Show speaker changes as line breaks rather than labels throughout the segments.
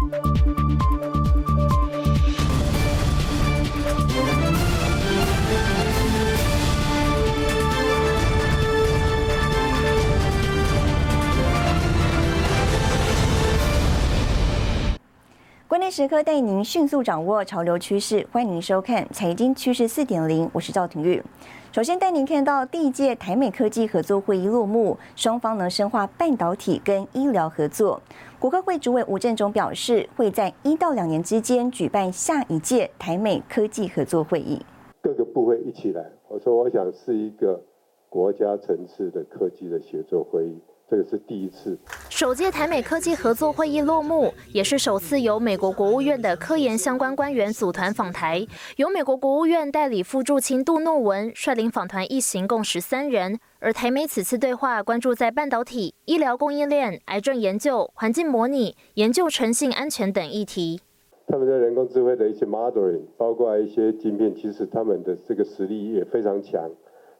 关键时刻带您迅速掌握潮流趋势，欢迎收看《财经趋势四点零》，我是赵廷玉。首先带您看到第一届台美科技合作会议落幕，双方能深化半导体跟医疗合作。国科会主委吴振中表示，会在一到两年之间举办下一届台美科技合作会议。
各个部会一起来，我说我想是一个国家层次的科技的协作会议。这个是第一次，
首届台美科技合作会议落幕，也是首次由美国国务院的科研相关官员组团访台。由美国国务院代理副驻青杜诺文率领访团一行共十三人。而台美此次对话关注在半导体、医疗供应链、癌症研究、环境模拟、研究诚信安全等议题。
他们在人工智慧的一些 modeling，包括一些晶片，其实他们的这个实力也非常强。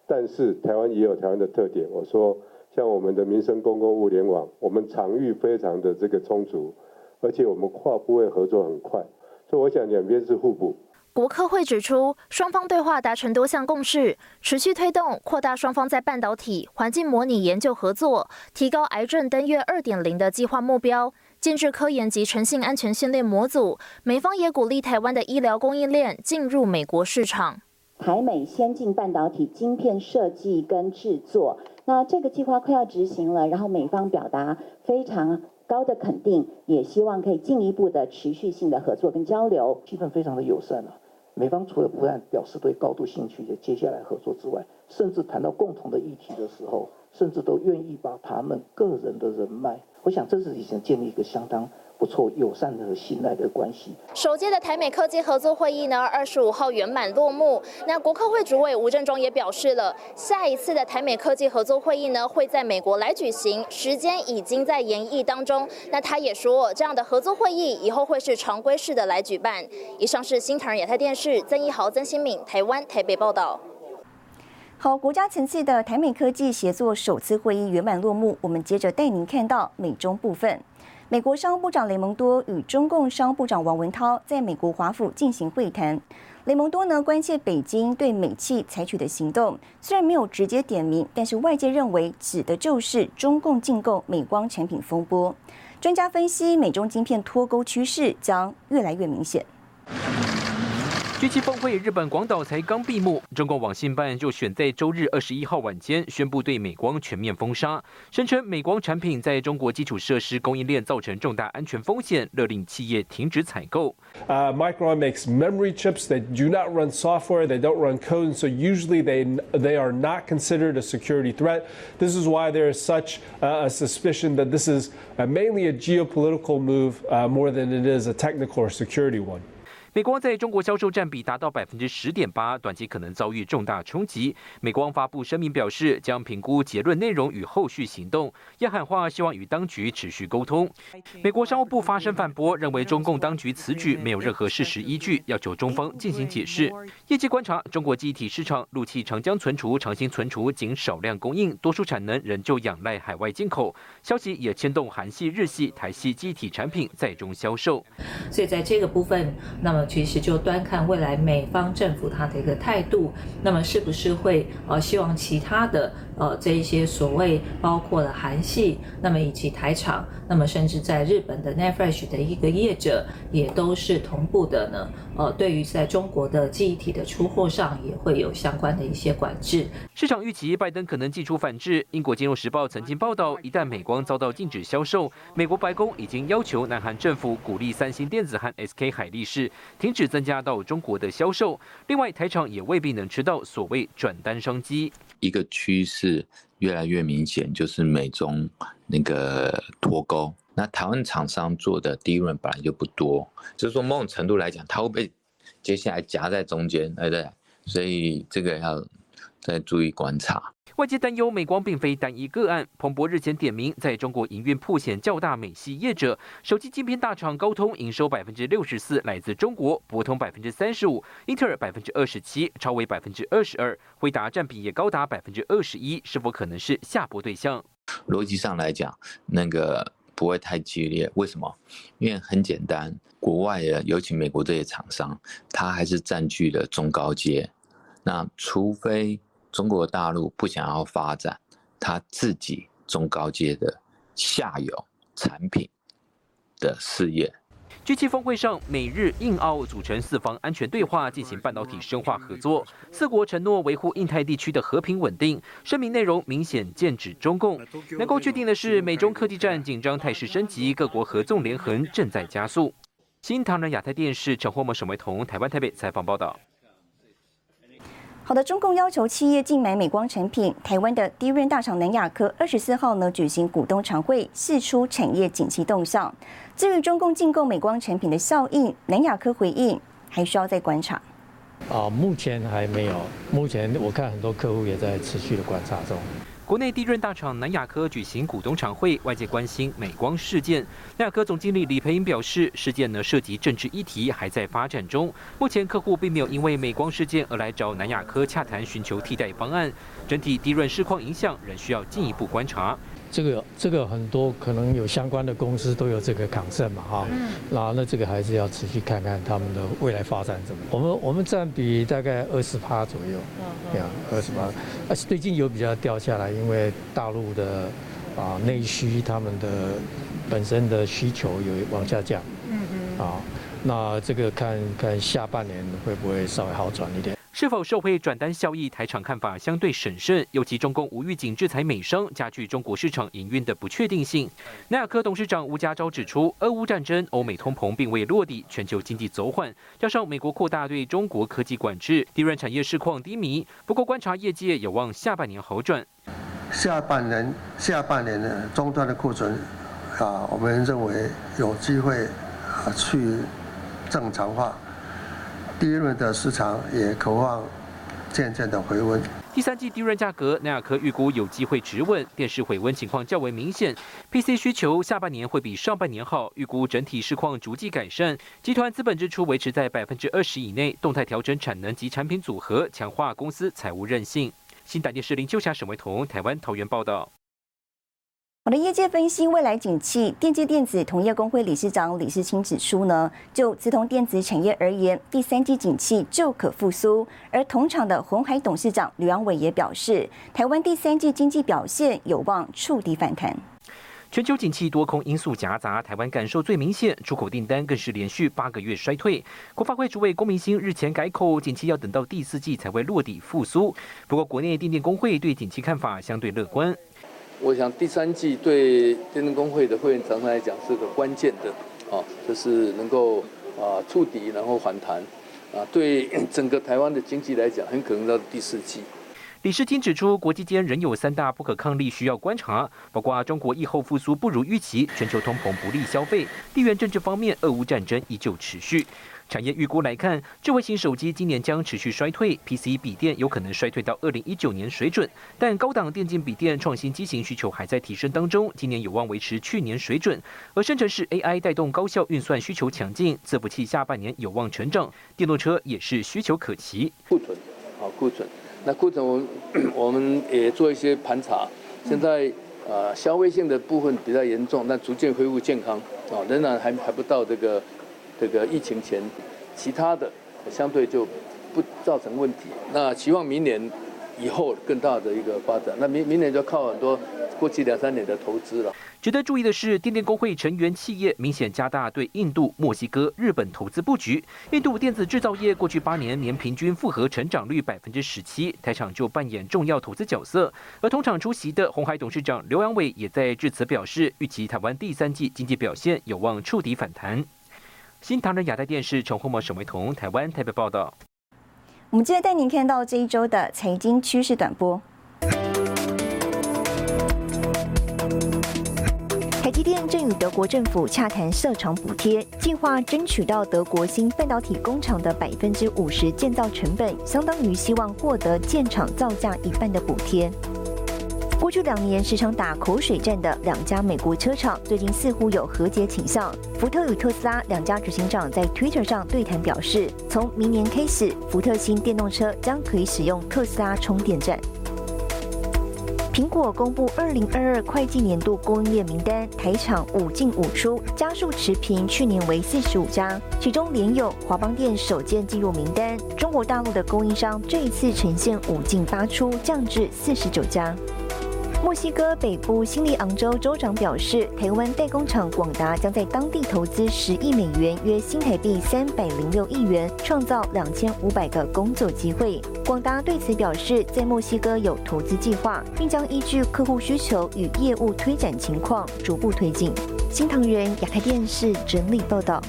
但是台湾也有台湾的特点，我说。像我们的民生公共物联网，我们场域非常的这个充足，而且我们跨部位合作很快，所以我想两边是互补。
国科会指出，双方对话达成多项共识，持续推动扩大双方在半导体、环境模拟研究合作，提高癌症登月二点零的计划目标，建制科研及诚信安全训练模组。美方也鼓励台湾的医疗供应链进入美国市场。
台美先进半导体晶片设计跟制作。那这个计划快要执行了，然后美方表达非常高的肯定，也希望可以进一步的持续性的合作跟交流，
气氛非常的友善啊。美方除了不但表示对高度兴趣的接下来合作之外，甚至谈到共同的议题的时候，甚至都愿意把他们个人的人脉，我想这是已经建立一个相当。不错，友善的、信赖的关系。
首届的台美科技合作会议呢，二十五号圆满落幕。那国科会主委吴振中也表示了，下一次的台美科技合作会议呢，会在美国来举行，时间已经在研议当中。那他也说，这样的合作会议以后会是常规式的来举办。以上是新唐人亚太电视曾一豪、曾新敏台湾台北报道。
好，国家层次的台美科技协作首次会议圆满落幕。我们接着带您看到美中部分。美国商务部长雷蒙多与中共商务部长王文涛在美国华府进行会谈。雷蒙多呢关切北京对美企采取的行动，虽然没有直接点名，但是外界认为指的就是中共竞购美光产品风波。专家分析，美中晶片脱钩趋势将越来越明显。
G7 峰会日本广岛才刚闭幕，中共网信办就选在周日二十一号晚间宣布对美光全面封杀，声称美光产品在中国基础设施供应链造成重大安全风险，勒令企业停止采购。
Uh, Micron makes memory chips that do not run software, they don't run code, and so usually they they are not considered a security threat. This is why there is such a suspicion that this is mainly a geopolitical move more than it is a technical or security one.
美光在中国销售占比达到百分之十点八，短期可能遭遇重大冲击。美光发布声明表示，将评估结论内容与后续行动，也喊话希望与当局持续沟通。美国商务部发声反驳，认为中共当局此举没有任何事实依据，要求中方进行解释。业界观察，中国记忆体市场，陆气长江存储、长兴存储仅少量供应，多数产能仍旧仰赖海外进口。消息也牵动韩系、日系、台系记忆体产品在中销售。
所以在这个部分，那么。其实就端看未来美方政府他的一个态度，那么是不是会呃希望其他的呃这一些所谓包括了韩系，那么以及台厂，那么甚至在日本的 Netfresh 的一个业者也都是同步的呢？呃，对于在中国的记忆体的出货上也会有相关的一些管制。
市场预期拜登可能祭出反制。英国金融时报曾经报道，一旦美光遭到禁止销售，美国白宫已经要求南韩政府鼓励三星电子和 SK 海力士。停止增加到中国的销售，另外台厂也未必能吃到所谓转单商机。
一个趋势越来越明显，就是美中那个脱钩。那台湾厂商做的利润本来就不多，就是说某种程度来讲，它会被接下来夹在中间，对不对？所以这个要再注意观察。
外界担忧美光并非单一个案。彭博日前点名，在中国营运破险较大美系业者，手机晶片大厂高通营收百分之六十四来自中国，博通百分之三十五，英特尔百分之二十七，超微百分之二十二，辉达占比也高达百分之二十一，是否可能是下波对象？
逻辑上来讲，那个。不会太激烈。为什么？因为很简单，国外的，尤其美国这些厂商，它还是占据了中高阶。那除非中国大陆不想要发展它自己中高阶的下游产品的事业。
G7 峰会上，美日印澳组成四方安全对话，进行半导体深化合作。四国承诺维护印太地区的和平稳定。声明内容明显剑指中共。能够确定的是，美中科技战紧张态势升级，各国合纵连横正在加速。新唐人亚太电视陈获模、沈维彤，台湾台北采访报道。
好的，中共要求企业禁买美光产品。台湾的低润大厂南亚科二十四号呢举行股东常会，释出产业景气动向。至于中共竞购美光产品的效应，南亚科回应还需要再观察。
啊，目前还没有。目前我看很多客户也在持续的观察中。
国内地润大厂南亚科举行股东常会，外界关心美光事件。南亚科总经理李培英表示，事件呢涉及政治议题，还在发展中。目前客户并没有因为美光事件而来找南亚科洽谈寻求替代方案，整体地润市况影响仍需要进一步观察。
这个这个很多可能有相关的公司都有这个抗胜嘛哈，那那这个还是要持续看看他们的未来发展怎么。我们我们占比大概二十趴左右，对啊，二十趴，而且最近有比较掉下来，因为大陆的啊内需他们的本身的需求有往下降，嗯嗯，啊，那这个看看下半年会不会稍微好转一点。
是否受惠转单效益？台厂看法相对审慎，尤其中共无预警制裁美商，加剧中国市场营运的不确定性。南亚科董事长吴家昭指出，俄乌战争、欧美通膨并未落地，全球经济走缓，加上美国扩大对中国科技管制，低润产业市况低迷。不过，观察业界有望下半年好转。
下半年下半年的终端的库存啊，我们认为有机会啊去正常化。低润的市场也渴望渐渐的回温。
第三季低润价格，南亚科预估有机会止稳，电视回温情况较为明显。PC 需求下半年会比上半年好，预估整体市况逐季改善。集团资本支出维持在百分之二十以内，动态调整产能及产品组合，强化公司财务韧性。新台电视林秋霞、沈维彤，台湾桃园报道。
好的，业界分析未来景气，电机电子同业工会理事长李世清指出呢，就资通电子产业而言，第三季景气就可复苏。而同场的红海董事长吕阳伟也表示，台湾第三季经济表现有望触底反弹。
全球景气多空因素夹杂，台湾感受最明显，出口订单更是连续八个月衰退。国发会主委龚明鑫日前改口，景气要等到第四季才会落底复苏。不过，国内电电工会对景气看法相对乐观。
我想第三季对电动工会的会员常常来讲是个关键的，啊，就是能够啊触底然后反弹，啊，对 整个台湾的经济来讲，很可能到第四季。
李世金指出，国际间仍有三大不可抗力需要观察，包括中国疫后复苏不如预期，全球通膨不利消费，地缘政治方面，俄乌战争依旧持续。产业预估来看，智慧型手机今年将持续衰退，PC 笔电有可能衰退到二零一九年水准，但高档电竞笔电创新机型需求还在提升当中，今年有望维持去年水准。而生成式 AI 带动高效运算需求强劲，伺服器下半年有望成长，电动车也是需求可期。
库存，好库存，那库存我们 我们也做一些盘查，现在呃消费性的部分比较严重，但逐渐恢复健康，啊仍然还还不到这个。这个疫情前，其他的相对就不造成问题。那希望明年以后更大的一个发展。那明明年就靠很多过去两三年的投资了。
值得注意的是，电电工会成员企业明显加大对印度、墨西哥、日本投资布局。印度电子制造业过去八年年平均复合成长率百分之十七，台厂就扮演重要投资角色。而同场出席的红海董事长刘阳伟也在致辞表示，预期台湾第三季经济表现有望触底反弹。新唐人亚太电视陈宏模、沈维彤，台湾台北报道。
我们接着带您看到这一周的财经趋势短波。台积电正与德国政府洽谈设厂补贴，计划争取到德国新半导体工厂的百分之五十建造成本，相当于希望获得建厂造价一半的补贴。过去两年时常打口水战的两家美国车厂，最近似乎有和解倾向。福特与特斯拉两家执行长在 Twitter 上对谈，表示从明年开始，福特新电动车将可以使用特斯拉充电站。苹果公布二零二二会计年度供应链名单，台厂五进五出，加数持平，去年为四十五家，其中联友、华邦电首件进入名单。中国大陆的供应商这一次呈现五进八出，降至四十九家。墨西哥北部新利昂州州长表示，台湾代工厂广达将在当地投资十亿美元，约新台币三百零六亿元，创造两千五百个工作机会。广达对此表示，在墨西哥有投资计划，并将依据客户需求与业务推展情况逐步推进。新唐人亚太电视整理报道。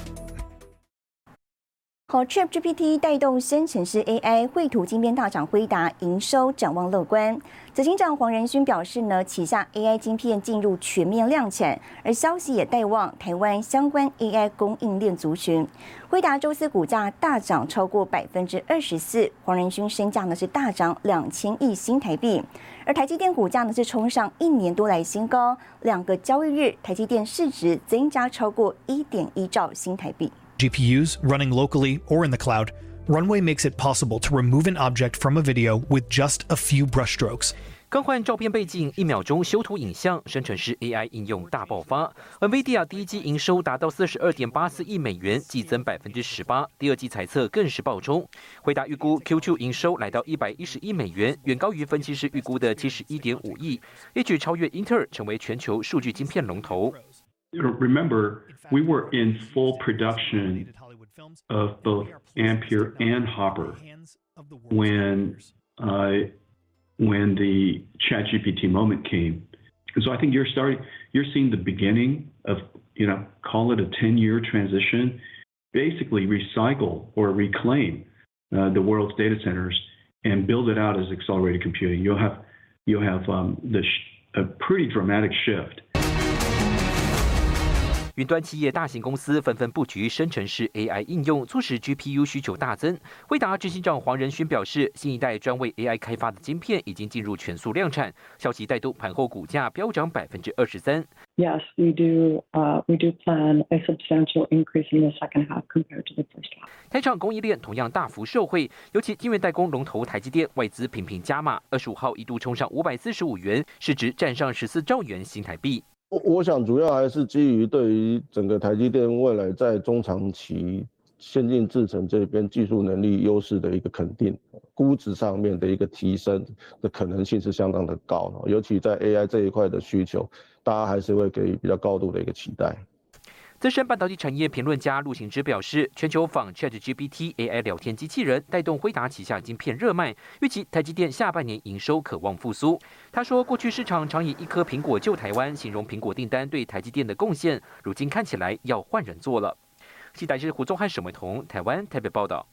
好，ChatGPT 带动生成式 AI 绘图晶片大厂辉达营收展望乐观。执行长黄仁勋表示呢，旗下 AI 晶片进入全面量产，而消息也带旺台湾相关 AI 供应链族群。辉达周四股价大涨超过百分之二十四，黄仁勋身价呢是大涨两千亿新台币，而台积电股价呢是冲上一年多来新高，两个交易日台积电市值增加超过一点一兆新台币。
GPUs running locally or in the cloud, Runway makes it possible to remove an object from a video with just a few brushstrokes.
更换照片背景，一秒钟修图影像，生成式 AI 应用大爆发。NVIDIA 第一季营收达到四十二点八四亿美元，季增百分之十八。第二季财测更是爆冲，回答预估 Q2 营收来到一百一十亿美元，远高于分析师预估的七十一点五亿，一举超越英特尔，成为全球数据晶片龙头。
Remember, we were in full production of both Ampere and Hopper when uh, when the ChatGPT moment came. And so I think you're starting, you're seeing the beginning of, you know, call it a 10-year transition, basically recycle or reclaim uh, the world's data centers and build it out as accelerated computing. You'll have you'll have um, the a pretty dramatic shift
云端企业、大型公司纷纷布局生成式 AI 应用，促使 GPU 需求大增。惠达执行长黄仁勋表示，新一代专为 AI 开发的晶片已经进入全速量产。消息带动盘后股价飙涨百分之二十三。
Yes, we do. Uh, we do plan a substantial increase in the second half compared to the first half.
台厂供应链同样大幅受惠，尤其晶圆代工龙头台积电外资频频加码，二十五号一度冲上五百四十五元，市值站上十四兆元新台币。
我我想主要还是基于对于整个台积电未来在中长期先进制程这边技术能力优势的一个肯定，估值上面的一个提升的可能性是相当的高，尤其在 AI 这一块的需求，大家还是会给予比较高度的一个期待。
资深半导体产业评论家陆行之表示，全球仿 ChatGPT AI 聊天机器人带动辉达旗下晶片热卖，预期台积电下半年营收可望复苏。他说，过去市场常以一颗苹果救台湾形容苹果订单对台积电的贡献，如今看起来要换人做了。记者是胡宗汉、沈伟彤，台湾台北报道。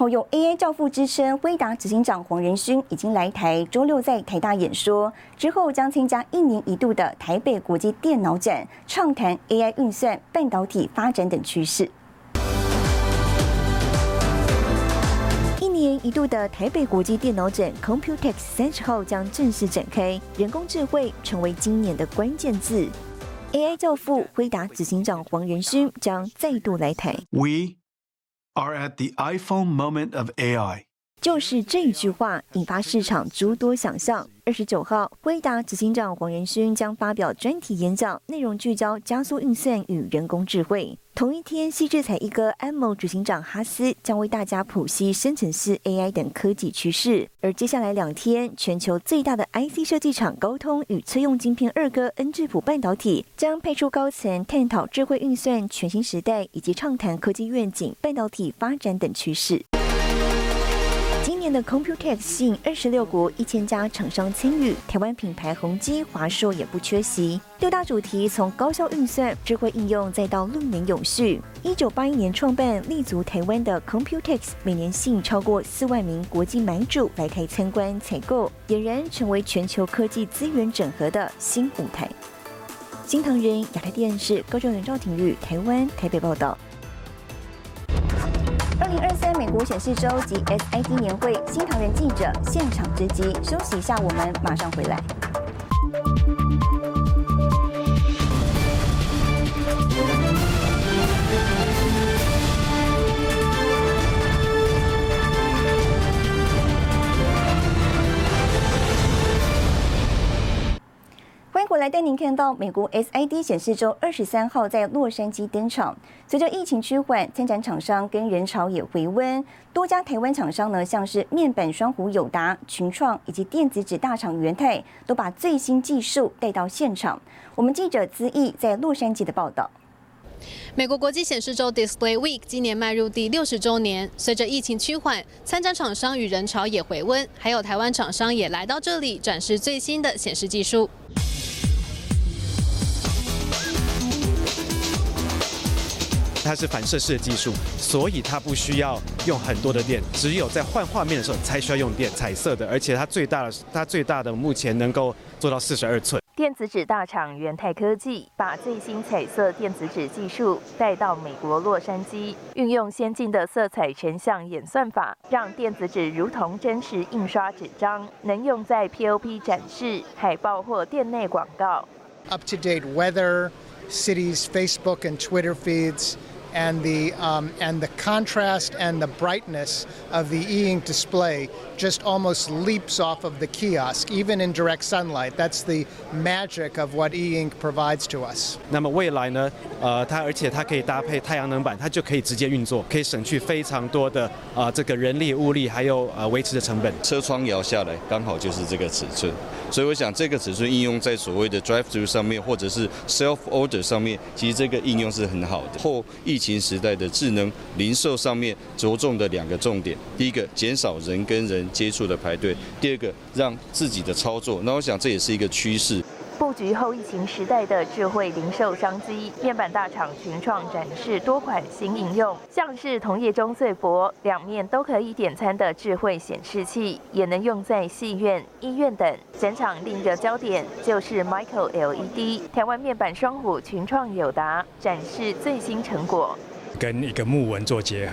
后有 AI 教父之称，辉达执行长黄仁勋已经来台，周六在台大演说，之后将参加一年一度的台北国际电脑展，畅谈 AI 运算、半导体发展等趋势。一年一度的台北国际电脑展 Computex 三十号将正式展开，人工智慧成为今年的关键字。AI 教父辉达执行长黄仁勋将再度来台。
Are at the iPhone moment of AI。
就是这一句话引发市场诸多想象。二十九号，辉达执行长黄仁勋将发表专题演讲，内容聚焦加速运算与人工智慧。同一天，西智财一哥安谋执行长哈斯将为大家普析生成式 AI 等科技趋势。而接下来两天，全球最大的 IC 设计厂高通与车用晶片二哥恩智浦半导体将派出高层探讨智慧运算全新时代，以及畅谈科技愿景、半导体发展等趋势。的 Computex 吸引二十六国一千家厂商参与，台湾品牌宏基、华硕也不缺席。六大主题从高效运算、智慧应用，再到六年永续。一九八一年创办立足台湾的 Computex，每年吸引超过四万名国际买主来台参观采购，俨然成为全球科技资源整合的新舞台。新唐人亚太电视高雄人赵廷玉台湾台北报道。二零二三美国显示周及 SID 年会，新唐人记者现场直击。休息一下，我们马上回来。我来带您看到美国 SID 显示周二十三号在洛杉矶登场。随着疫情趋缓，参展厂商跟人潮也回温，多家台湾厂商呢，像是面板双虎友达、群创以及电子纸大厂元泰，都把最新技术带到现场。我们记者资毅在洛杉矶的报道。
美国国际显示周 Display Week 今年迈入第六十周年，随着疫情趋缓，参展厂商与人潮也回温，还有台湾厂商也来到这里展示最新的显示技术。
它是反射式的技术，所以它不需要用很多的电，只有在换画面的时候才需要用电。彩色的，而且它最大的，它最大的目前能够做到四十二寸。
电子纸大厂元泰科技把最新彩色电子纸技术带到美国洛杉矶，运用先进的色彩成像演算法，让电子纸如同真实印刷纸张，能用在 POP 展示、海报或店内广告。
Up-to-date weather, cities, Facebook and Twitter feeds. And the um, and the contrast and the brightness of the e-ink display just almost leaps off of the kiosk, even in direct sunlight. That's the magic of what e-ink provides to us.
那么未来呢？呃，它而且它可以搭配太阳能板，它就可以直接运作，可以省去非常多的啊这个人力物力还有呃维持的成本。
车窗摇下来刚好就是这个尺寸，所以我想这个尺寸应用在所谓的 drive-through 上面或者是 self-order 上面，其实这个应用是很好的。后疫情时代的智能零售上面着重的两个重点：第一个，减少人跟人接触的排队；第二个，让自己的操作。那我想这也是一个趋势。
布局后疫情时代的智慧零售商机，面板大厂群创展示多款新应用，像是同业中最薄、两面都可以点餐的智慧显示器，也能用在戏院、医院等。展场另一个焦点就是 Micro LED，台湾面板双虎群创友达展示最新成果。
跟一个木纹做结合，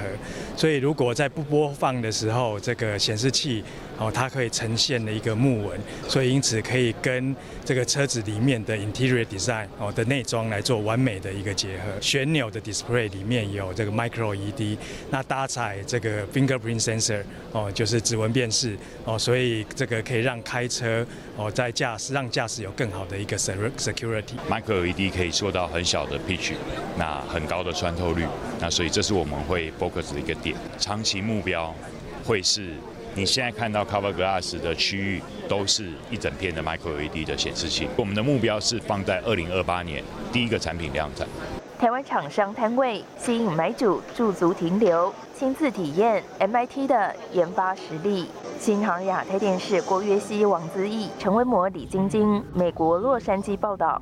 所以如果在不播放的时候，这个显示器哦，它可以呈现的一个木纹，所以因此可以跟这个车子里面的 interior design 哦的内装来做完美的一个结合。旋钮的 display 里面有这个 micro LED，那搭载这个 fingerprint sensor 哦，就是指纹辨识哦，所以这个可以让开车哦在驾驶让驾驶有更好的一个 security。
micro LED 可以做到很小的 pitch，那很高的穿透率。那所以这是我们会 focus 的一个点，长期目标会是你现在看到 Cover Glass 的区域都是一整片的 Micro LED 的显示器。我们的目标是放在二零二八年第一个产品量产。
台湾厂商摊位吸引买主驻足停留，亲自体验 MIT 的研发实力。新唐亚太电视郭约熙、王子毅、陈文模、李晶晶，美国洛杉矶报道。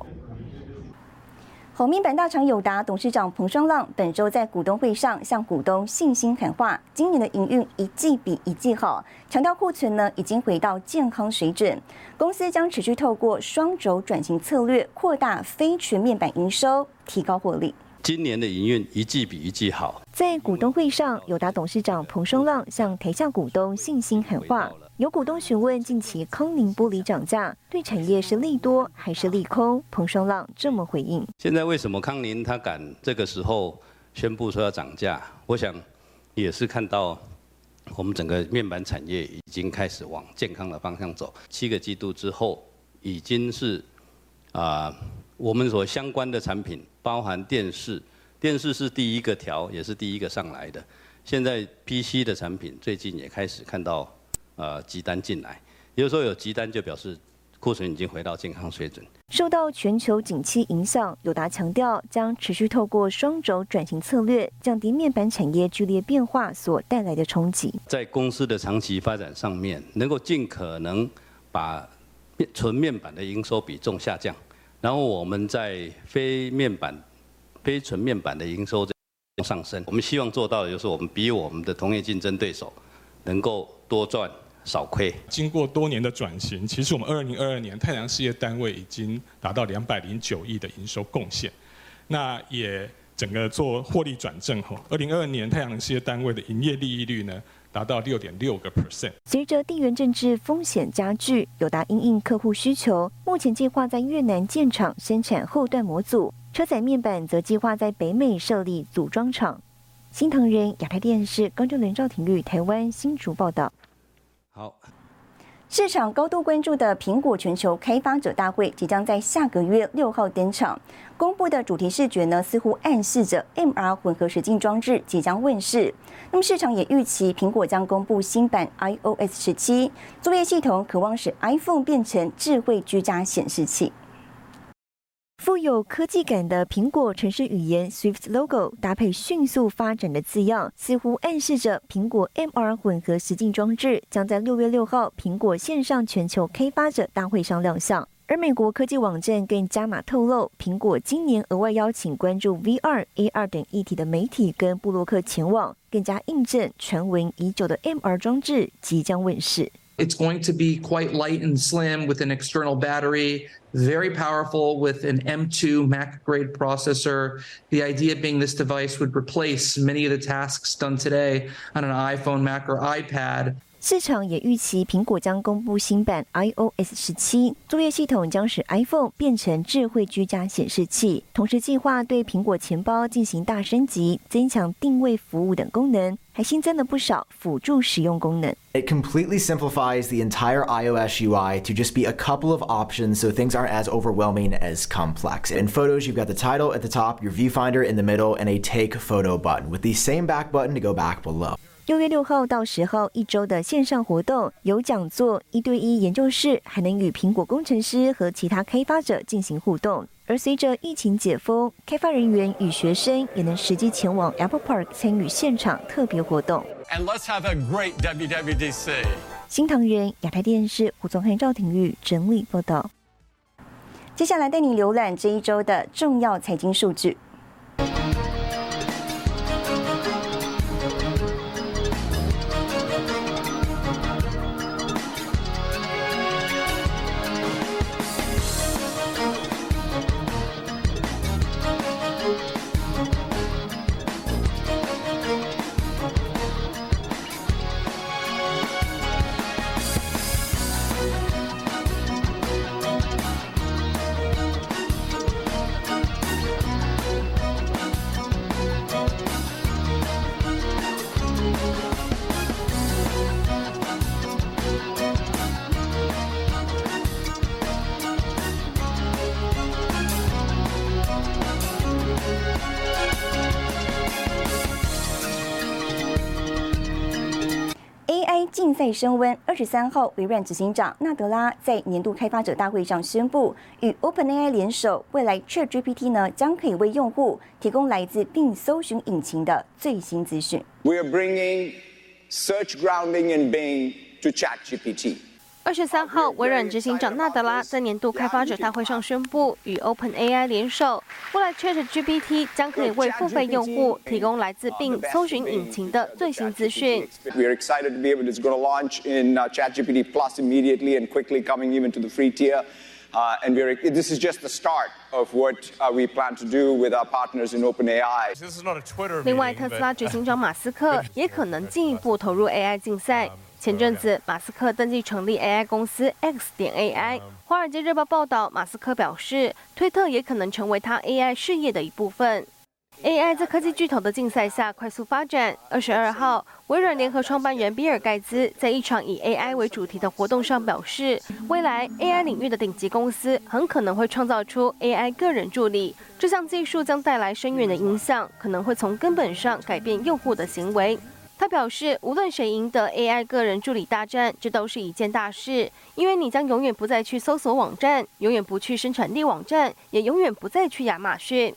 红面板大厂友达董事长彭双浪本周在股东会上向股东信心喊话，今年的营运一季比一季好，强调库存呢已经回到健康水准，公司将持续透过双轴转型策略扩大非全面板营收，提高获利。
今年的营运一季比一季好。
在股东会上，友达董事长彭双浪向台下股东信心喊话。有股东询问近期康宁玻璃涨价对产业是利多还是利空？彭双浪这么回应：
现在为什么康宁他敢这个时候宣布说要涨价？我想也是看到我们整个面板产业已经开始往健康的方向走。七个季度之后，已经是啊，我们所相关的产品，包含电视，电视是第一个调，也是第一个上来的。现在 PC 的产品最近也开始看到。呃，急单进来，也就是说有急单就表示库存已经回到健康水准。
受到全球景气影响，友达强调将持续透过双轴转型策略，降低面板产业剧烈变化所带来的冲击。
在公司的长期发展上面，能够尽可能把纯面板的营收比重下降，然后我们在非面板、非纯面板的营收上升。我们希望做到的就是我们比我们的同业竞争对手能够多赚。少亏。
经过多年的转型，其实我们二零二二年太阳事业单位已经达到两百零九亿的营收贡献，那也整个做获利转正后，二零二二年太阳能事业单位的营业利益率呢达到六点六个 percent。
随着地缘政治风险加剧，友达因应客户需求，目前计划在越南建厂生产后段模组，车载面板则计划在北美设立组装厂。新唐人亚太电视高正伦、赵廷玉台湾新竹报道。
好。
市场高度关注的苹果全球开发者大会即将在下个月六号登场。公布的主题视觉呢，似乎暗示着 MR 混合实境装置即将问世。那么市场也预期苹果将公布新版 iOS 十七作业系统，渴望使 iPhone 变成智慧居家显示器。富有科技感的苹果城市语言 Swift logo 搭配迅速发展的字样，似乎暗示着苹果 MR 混合实境装置将在六月六号苹果线上全球开发者大会上亮相。而美国科技网站更加码透露，苹果今年额外邀请关注 VR、AR 等议题的媒体跟布洛克前往，更加印证传闻已久的 MR 装置即将问世。
It's going to be quite light and slim with an external battery, very powerful with an M2 Mac grade processor. The idea being this device would replace many of the tasks done today on an iPhone, Mac, or iPad.
市场也预期苹果将公布新版 iOS 十七作业系统，将使 iPhone 变成智慧居家显示器。同时，计划对苹果钱包进行大升级，增强定位服务等功能，还新增了不少辅助使用功能。
It completely simplifies the entire iOS UI to just be a couple of options so things aren't as overwhelming as complex. In photos, you've got the title at the top, your viewfinder in the middle, and a take photo button with the same back button to go back below.
六月六号到十号一周的线上活动，有讲座、一对一研究室，还能与苹果工程师和其他开发者进行互动。而随着疫情解封，开发人员与学生也能实际前往 Apple Park 参与现场特别活动。
And let's have a great WWDC。
新唐人亚太电视胡宗汉、赵廷玉整理报道。接下来带你浏览这一周的重要财经数据。升温。二十三号，微软执行长纳德拉在年度开发者大会上宣布，与 OpenAI 联手，未来 ChatGPT 呢将可以为用户提供来自并搜寻引擎的最新资讯。
We are bringing search grounding and Bing to ChatGPT.
二十三号，微软执行长纳德拉在年度开发者大会上宣布，与 OpenAI 联手，未来 ChatGPT 将可以为付费用户提供来自并搜寻引擎的最新资讯。
We are excited to be able to going to launch in ChatGPT Plus immediately and quickly coming even to the free tier. And we're this is just the start of what we plan to do with our partners in OpenAI.
另外，特斯拉执行长马斯克也可能进一步投入 AI 竞赛。前阵子，马斯克登记成立 AI 公司 X 点 AI。华尔街日报报道，马斯克表示，推特也可能成为他 AI 事业的一部分。AI 在科技巨头的竞赛下快速发展。二十二号，微软联合创办人比尔盖茨在一场以 AI 为主题的活动上表示，未来 AI 领域的顶级公司很可能会创造出 AI 个人助理。这项技术将带来深远的影响，可能会从根本上改变用户的行为。他表示，无论谁赢得 AI 个人助理大战，这都是一件大事，因为你将永远不再去搜索网站，永远不去生产力网站，也永远不再去亚马逊。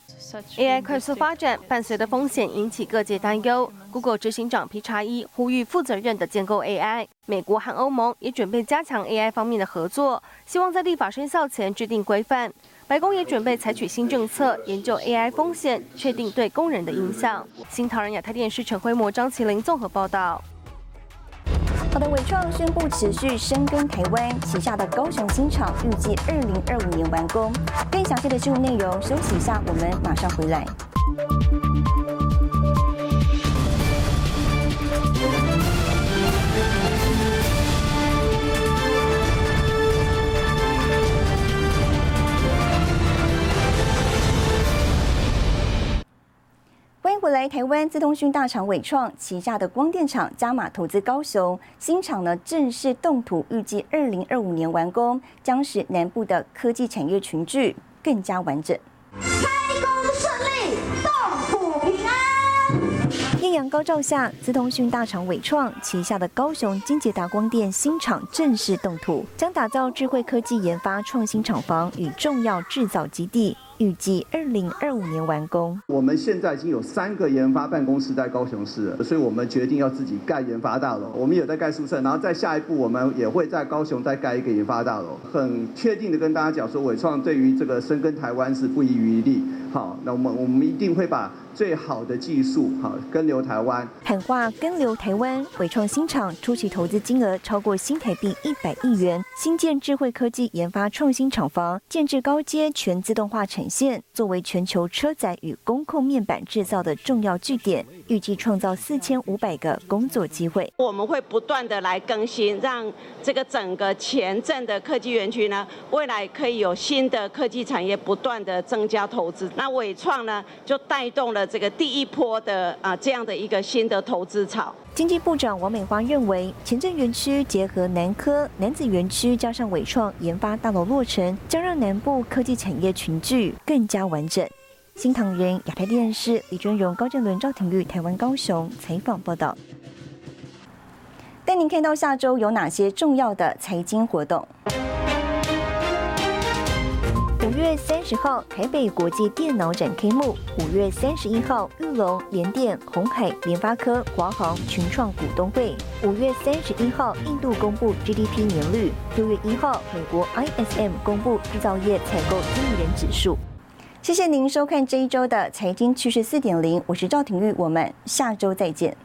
AI 快速发展伴随的风险引起各界担忧。Google 执行长皮查伊呼吁负责任的建构 AI。美国和欧盟也准备加强 AI 方面的合作，希望在立法生效前制定规范。白宫也准备采取新政策，研究 AI 风险，确定对工人的影响。新唐人亚太电视陈辉模、张麒麟综合报道。
好的，伟创宣布持续深耕台湾旗下的高雄新厂，预计二零二五年完工。更详细的新闻内容，休息一下，我们马上回来。来，台湾资通讯大厂伟创旗下的光电厂加码投资高雄新厂呢，正式动土，预计二零二五年完工，将使南部的科技产业群聚更加完整。
开工顺利，动土平安。
艳阳高照下，资通讯大厂伟创旗下的高雄金捷达光电新厂正式动土，将打造智慧科技研发创新厂房与重要制造基地。预计二零二五年完工。
我们现在已经有三个研发办公室在高雄市了，所以我们决定要自己盖研发大楼。我们也在盖宿舍，然后再下一步我们也会在高雄再盖一个研发大楼。很确定的跟大家讲说，伟创对于这个深耕台湾是不遗余力。好，那我们我们一定会把最好的技术好跟留台湾。
喊话跟留台湾，伟创新厂初期投资金额超过新台币一百亿元，新建智慧科技研发创新厂房，建制高阶全自动化产线，作为全球车载与工控面板制造的重要据点，预计创造四千五百个工作机会。
我们会不断的来更新，让这个整个前镇的科技园区呢，未来可以有新的科技产业不断的增加投资。那伟创呢，就带动了这个第一波的啊这样的一个新的投资潮。
经济部长王美花认为，前镇园区结合南科、南子园区，加上伟创研发大楼落成，将让南部科技产业群聚更加完整。新唐人亚太电视李尊荣、高振伦、赵廷玉，台湾高雄采访报道。带您看到下周有哪些重要的财经活动。三十号，台北国际电脑展开幕；五月三十一号，玉龙、联电、红海、联发科、华航群创股东会；五月三十一号，印度公布 GDP 年率；六月一号，美国 ISM 公布制造业采购经理人指数。谢谢您收看这一周的财经趋势四点零，我是赵廷玉，我们下周再见。